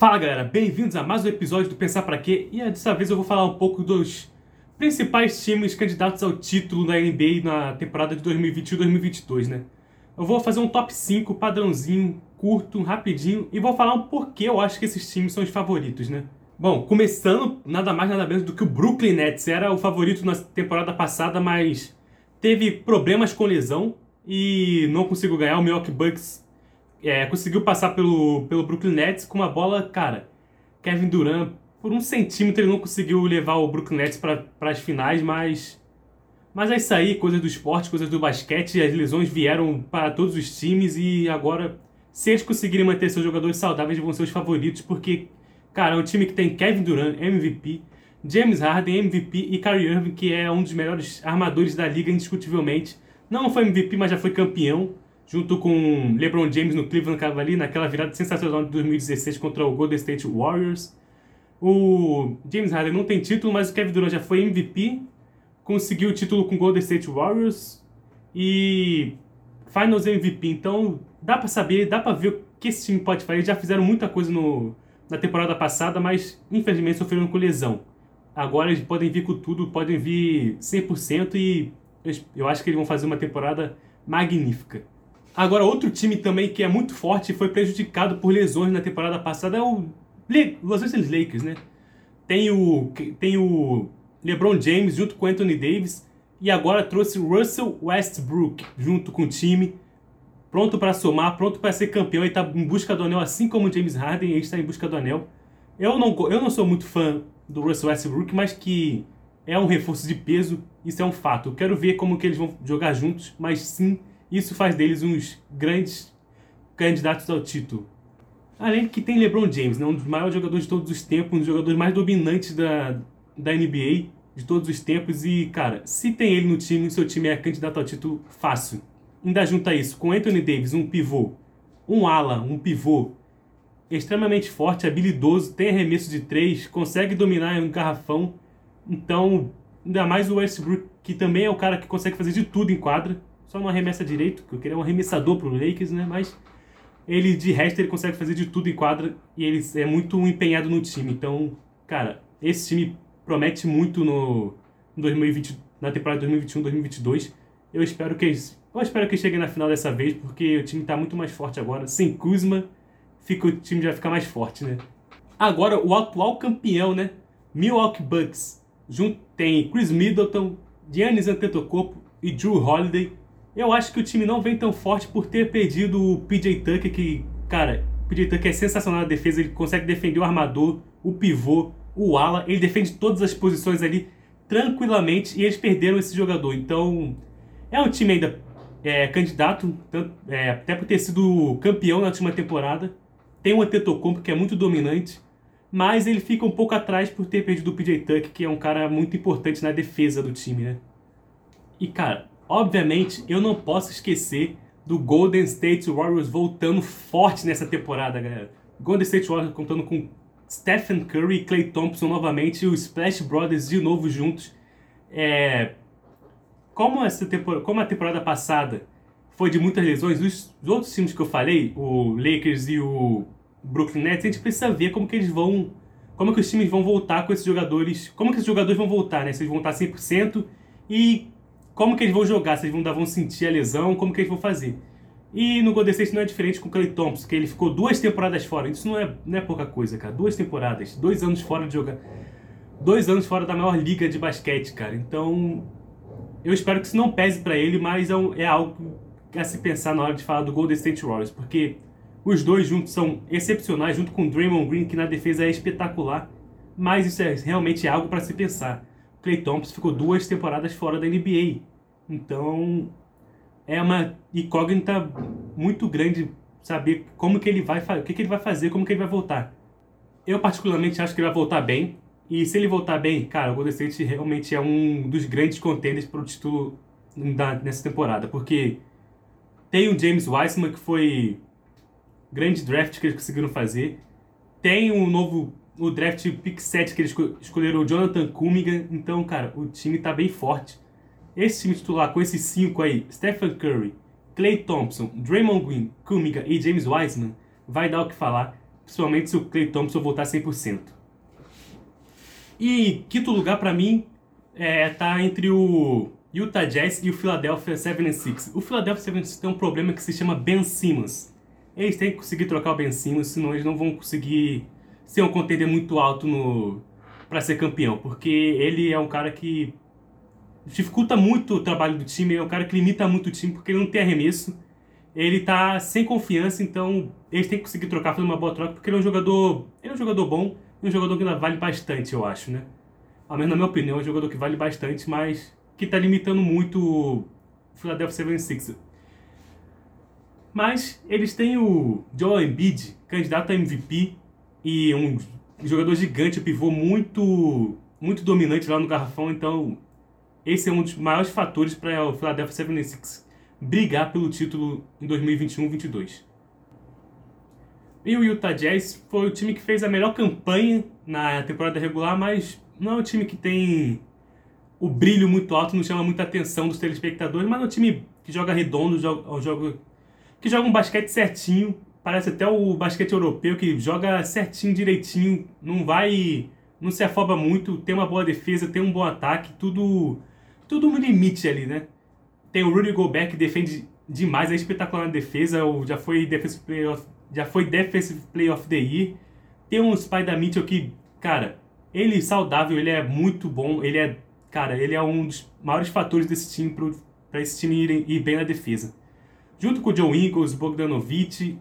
Fala galera, bem-vindos a mais um episódio do Pensar Pra Quê e dessa vez eu vou falar um pouco dos principais times candidatos ao título da NBA na temporada de 2021-2022, né? Eu vou fazer um top 5 padrãozinho, curto, rapidinho e vou falar um porquê eu acho que esses times são os favoritos, né? Bom, começando nada mais nada menos do que o Brooklyn Nets era o favorito na temporada passada, mas teve problemas com lesão e não conseguiu ganhar. O Milwaukee Bucks é, conseguiu passar pelo, pelo Brooklyn Nets com uma bola, cara. Kevin Durant, por um centímetro, ele não conseguiu levar o Brooklyn Nets para as finais, mas. Mas é isso aí, coisas do esporte, coisas do basquete. As lesões vieram para todos os times e agora, se eles conseguirem manter seus jogadores saudáveis, vão ser os favoritos, porque, cara, é um time que tem Kevin Durant, MVP, James Harden, MVP, e Kyrie Irving, que é um dos melhores armadores da liga, indiscutivelmente. Não foi MVP, mas já foi campeão junto com LeBron James no Cleveland Cavaliers, naquela virada sensacional de 2016 contra o Golden State Warriors. O James Harden não tem título, mas o Kevin Durant já foi MVP, conseguiu o título com o Golden State Warriors e Finals MVP. Então dá para saber, dá para ver o que esse time pode fazer. Eles já fizeram muita coisa no, na temporada passada, mas infelizmente sofreram com lesão. Agora eles podem vir com tudo, podem vir 100% e eu acho que eles vão fazer uma temporada magnífica. Agora, outro time também que é muito forte e foi prejudicado por lesões na temporada passada é o Los Angeles Lakers, né? Tem o, tem o LeBron James junto com Anthony Davis e agora trouxe Russell Westbrook junto com o time, pronto para somar, pronto para ser campeão e está em busca do anel, assim como o James Harden, ele está em busca do anel. Eu não, eu não sou muito fã do Russell Westbrook, mas que é um reforço de peso, isso é um fato. Eu quero ver como que eles vão jogar juntos, mas sim, isso faz deles uns grandes candidatos ao título. Além que tem LeBron James, né, um dos maiores jogadores de todos os tempos, um dos jogadores mais dominantes da, da NBA de todos os tempos. E, cara, se tem ele no time, seu time é candidato ao título fácil. Ainda junta isso com Anthony Davis, um pivô, um ala, um pivô extremamente forte, habilidoso, tem arremesso de três, consegue dominar um garrafão. Então, ainda mais o Westbrook, que também é o cara que consegue fazer de tudo em quadra só não arremessa direito, que eu queria um arremessador pro Lakers, né? Mas ele, de resto, ele consegue fazer de tudo em quadra e ele é muito empenhado no time. Então, cara, esse time promete muito no 2020, na temporada 2021-2022. Eu espero que eu espero que cheguem na final dessa vez, porque o time tá muito mais forte agora. Sem Kuzma, fica, o time já fica mais forte, né? Agora, o atual campeão, né? Milwaukee Bucks. Junto, tem Chris Middleton, Giannis Antetokounmpo e Drew Holiday. Eu acho que o time não vem tão forte por ter perdido o PJ Tucker, que, cara, o PJ Tucker é sensacional na defesa, ele consegue defender o armador, o pivô, o ala, ele defende todas as posições ali tranquilamente e eles perderam esse jogador. Então, é um time ainda é, candidato, tanto, é, até por ter sido campeão na última temporada. Tem o Antetokounmpo que é muito dominante, mas ele fica um pouco atrás por ter perdido o PJ Tucker, que é um cara muito importante na defesa do time, né? E cara, Obviamente, eu não posso esquecer do Golden State Warriors voltando forte nessa temporada, galera. Golden State Warriors contando com Stephen Curry e Clay Thompson novamente e os Splash Brothers de novo juntos. É... Como, essa temporada, como a temporada passada foi de muitas lesões, os, os outros times que eu falei, o Lakers e o Brooklyn Nets, a gente precisa ver como que eles vão... Como que os times vão voltar com esses jogadores... Como que esses jogadores vão voltar, né? Se eles vão estar 100% e como que eles vão jogar, se eles vão, vão sentir a lesão, como que eles vão fazer. E no Golden State não é diferente com o Clay Thompson, que ele ficou duas temporadas fora. Isso não é, não é pouca coisa, cara. Duas temporadas, dois anos fora de jogar. Dois anos fora da maior liga de basquete, cara. Então, eu espero que isso não pese para ele, mas é, um, é algo a se pensar na hora de falar do Golden State Warriors, porque os dois juntos são excepcionais, junto com o Draymond Green, que na defesa é espetacular. Mas isso é realmente algo para se pensar. Clay Thompson ficou duas temporadas fora da NBA. Então, é uma incógnita muito grande saber como que ele vai o que, que ele vai fazer, como que ele vai voltar. Eu particularmente acho que ele vai voltar bem. E se ele voltar bem, cara, o Golden State realmente é um dos grandes contenders para o título da, nessa temporada, porque tem o James Wiseman que foi grande draft que eles conseguiram fazer. Tem um novo o draft pick 7 que eles escolheram o Jonathan Kuminga. Então, cara, o time tá bem forte. Esse time titular com esses cinco aí, Stephen Curry, Clay Thompson, Draymond Green, Kuminga e James Wiseman, vai dar o que falar. principalmente se o Clay Thompson voltar 100%. E quinto lugar para mim é, tá entre o Utah Jazz e o Philadelphia 76. O Philadelphia 76 tem um problema que se chama Ben Simmons. Eles têm que conseguir trocar o Ben Simmons, senão eles não vão conseguir ser um contender muito alto no para ser campeão, porque ele é um cara que dificulta muito o trabalho do time, é um cara que limita muito o time porque ele não tem arremesso. Ele tá sem confiança, então eles têm que conseguir trocar, fazer uma boa troca, porque ele é um jogador, ele é um jogador bom, um jogador que vale bastante, eu acho, né? Ao menos na minha opinião, é um jogador que vale bastante, mas que tá limitando muito o Philadelphia 76 Mas eles têm o Joel Embiid, candidato a MVP, e um jogador gigante, pivô muito, muito dominante lá no garrafão, então esse é um dos maiores fatores para o Philadelphia 76 brigar pelo título em 2021-22. E o Utah Jazz foi o time que fez a melhor campanha na temporada regular, mas não é um time que tem o brilho muito alto, não chama muita atenção dos telespectadores, mas é um time que joga redondo, joga, joga, que joga um basquete certinho, parece até o basquete europeu, que joga certinho, direitinho, não vai, não se afoba muito, tem uma boa defesa, tem um bom ataque, tudo, tudo no limite ali, né? Tem o Rudy Gobert que defende demais, é espetacular na defesa, já foi Defensive Player of, já foi Defensive Player of the Year. Tem um Spider Mitchell que, cara, ele saudável, ele é muito bom, ele é, cara, ele é um dos maiores fatores desse time para esse time ir, ir, bem na defesa. Junto com o Joe Ingles, Bogdanovich,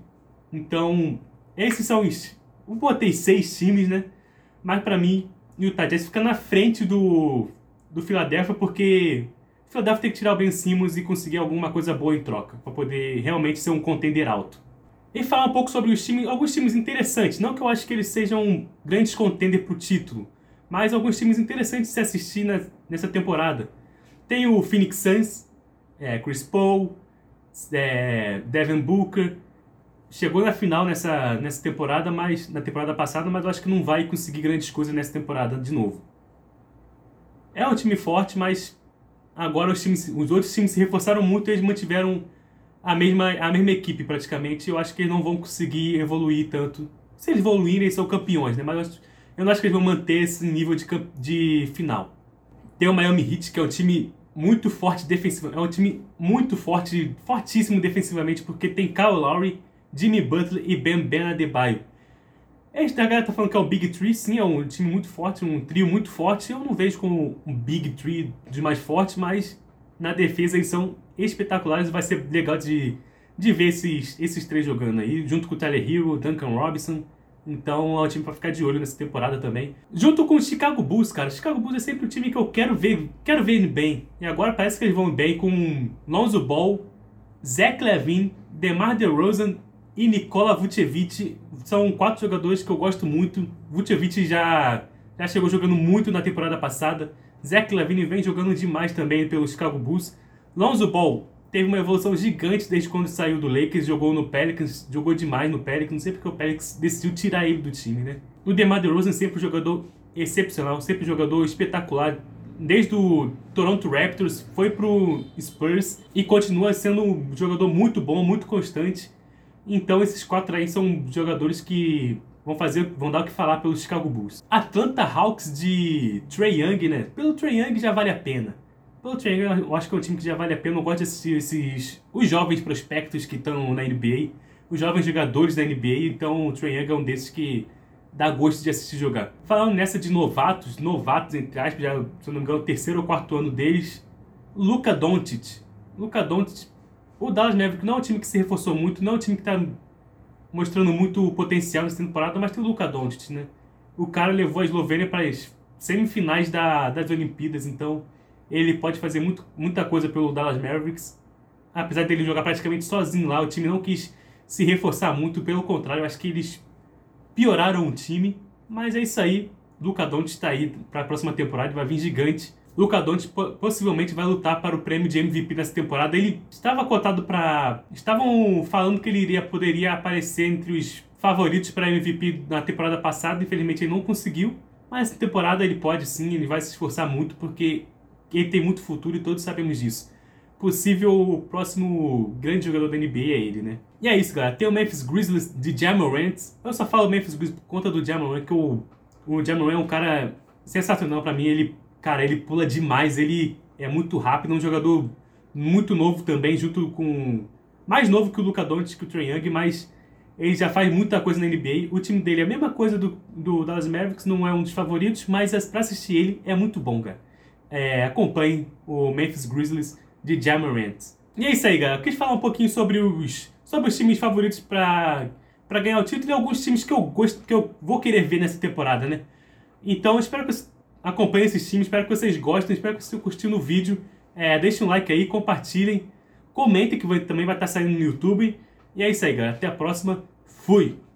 então, esses são os, eu botei seis times, né? Mas para mim, o Utah Jazz fica na frente do do Philadelphia porque o Philadelphia tem que tirar o Ben Simmons e conseguir alguma coisa boa em troca, para poder realmente ser um contender alto. E falar um pouco sobre os times, alguns times interessantes, não que eu acho que eles sejam grandes contender para o título, mas alguns times interessantes de se assistir na, nessa temporada. Tem o Phoenix Suns, é, Chris Paul, é, Devin Booker, chegou na final nessa, nessa temporada, mas na temporada passada, mas eu acho que não vai conseguir grandes coisas nessa temporada de novo. É um time forte, mas Agora os, times, os outros times se reforçaram muito e eles mantiveram a mesma, a mesma equipe praticamente. Eu acho que eles não vão conseguir evoluir tanto. Se eles evoluírem, eles são campeões, né? Mas eu não acho que eles vão manter esse nível de, de final. Tem o Miami Heat, que é um time muito forte defensivamente. É um time muito forte, fortíssimo defensivamente, porque tem Kyle Lowry, Jimmy Butler e Ben Ben Adebayo. Esta galera tá falando que é o Big Tree, sim, é um time muito forte, um trio muito forte. Eu não vejo como um Big Tree de mais forte, mas na defesa eles são espetaculares. Vai ser legal de, de ver esses, esses três jogando aí, junto com o Tyler Hero, Duncan Robinson. Então é um time para ficar de olho nessa temporada também. Junto com o Chicago Bulls, cara. Chicago Bulls é sempre o time que eu quero ver, quero ver bem. E agora parece que eles vão bem com Lonzo Ball, Zach Levine, DeMar DeRozan e Nikola Vucevic são quatro jogadores que eu gosto muito. Vucevic já, já chegou jogando muito na temporada passada. Zach Lavine vem jogando demais também pelo Chicago Bulls. Lonzo Ball teve uma evolução gigante desde quando saiu do Lakers, jogou no Pelicans, jogou demais no Pelicans. Não sei porque o Pelicans decidiu tirar ele do time, né? O DeMar DeRozan sempre um jogador excepcional, sempre um jogador espetacular. Desde o Toronto Raptors, foi pro Spurs e continua sendo um jogador muito bom, muito constante. Então esses quatro aí são jogadores que vão fazer, vão dar o que falar pelo Chicago Bulls. Atlanta Hawks de Trey Young, né? Pelo Trey Young já vale a pena. Pelo Trey Young eu acho que é um time que já vale a pena. Eu gosto de assistir esses os jovens prospectos que estão na NBA, os jovens jogadores da NBA. Então o Trey Young é um desses que dá gosto de assistir jogar. Falando nessa de novatos, novatos entre aspas, já, se não me engano, o terceiro ou quarto ano deles, Luca Doncic. Luca Doncic o Dallas Mavericks não é um time que se reforçou muito, não é um time que está mostrando muito potencial nessa temporada, mas tem o Luka Doncic, né? O cara levou a Eslovênia para as semifinais da, das Olimpíadas, então ele pode fazer muito, muita coisa pelo Dallas Mavericks. Apesar dele jogar praticamente sozinho lá, o time não quis se reforçar muito, pelo contrário, acho que eles pioraram o time. Mas é isso aí, Luka Doncic está aí para a próxima temporada, vai vir gigante. Luca Doncic possivelmente vai lutar para o prêmio de MVP nessa temporada. Ele estava cotado para, estavam falando que ele iria poderia aparecer entre os favoritos para MVP na temporada passada. Infelizmente ele não conseguiu, mas essa temporada ele pode sim, ele vai se esforçar muito porque ele tem muito futuro e todos sabemos disso. possível próximo grande jogador da NBA é ele, né? E é isso, galera. Tem o Memphis Grizzlies de Jamorant. Eu só falo Memphis Grizzlies por conta do Jamorant, que o, o Jamorant é um cara sensacional para mim. Ele, cara, ele pula demais, ele é muito rápido, é um jogador muito novo também, junto com... Mais novo que o Luka Doncic, que o Trae Young, mas ele já faz muita coisa na NBA. O time dele é a mesma coisa do, do Dallas Mavericks, não é um dos favoritos, mas pra assistir ele é muito bom, cara. É, acompanhe o Memphis Grizzlies de Jamorant. E é isso aí, galera. Eu quis falar um pouquinho sobre os, sobre os times favoritos para ganhar o título e alguns times que eu gosto, que eu vou querer ver nessa temporada, né? Então, espero que acompanhem esses times, espero que vocês gostem, espero que vocês curtido o vídeo. É, deixem um like aí, compartilhem, comentem que também vai estar saindo no YouTube. E é isso aí, galera. Até a próxima. Fui!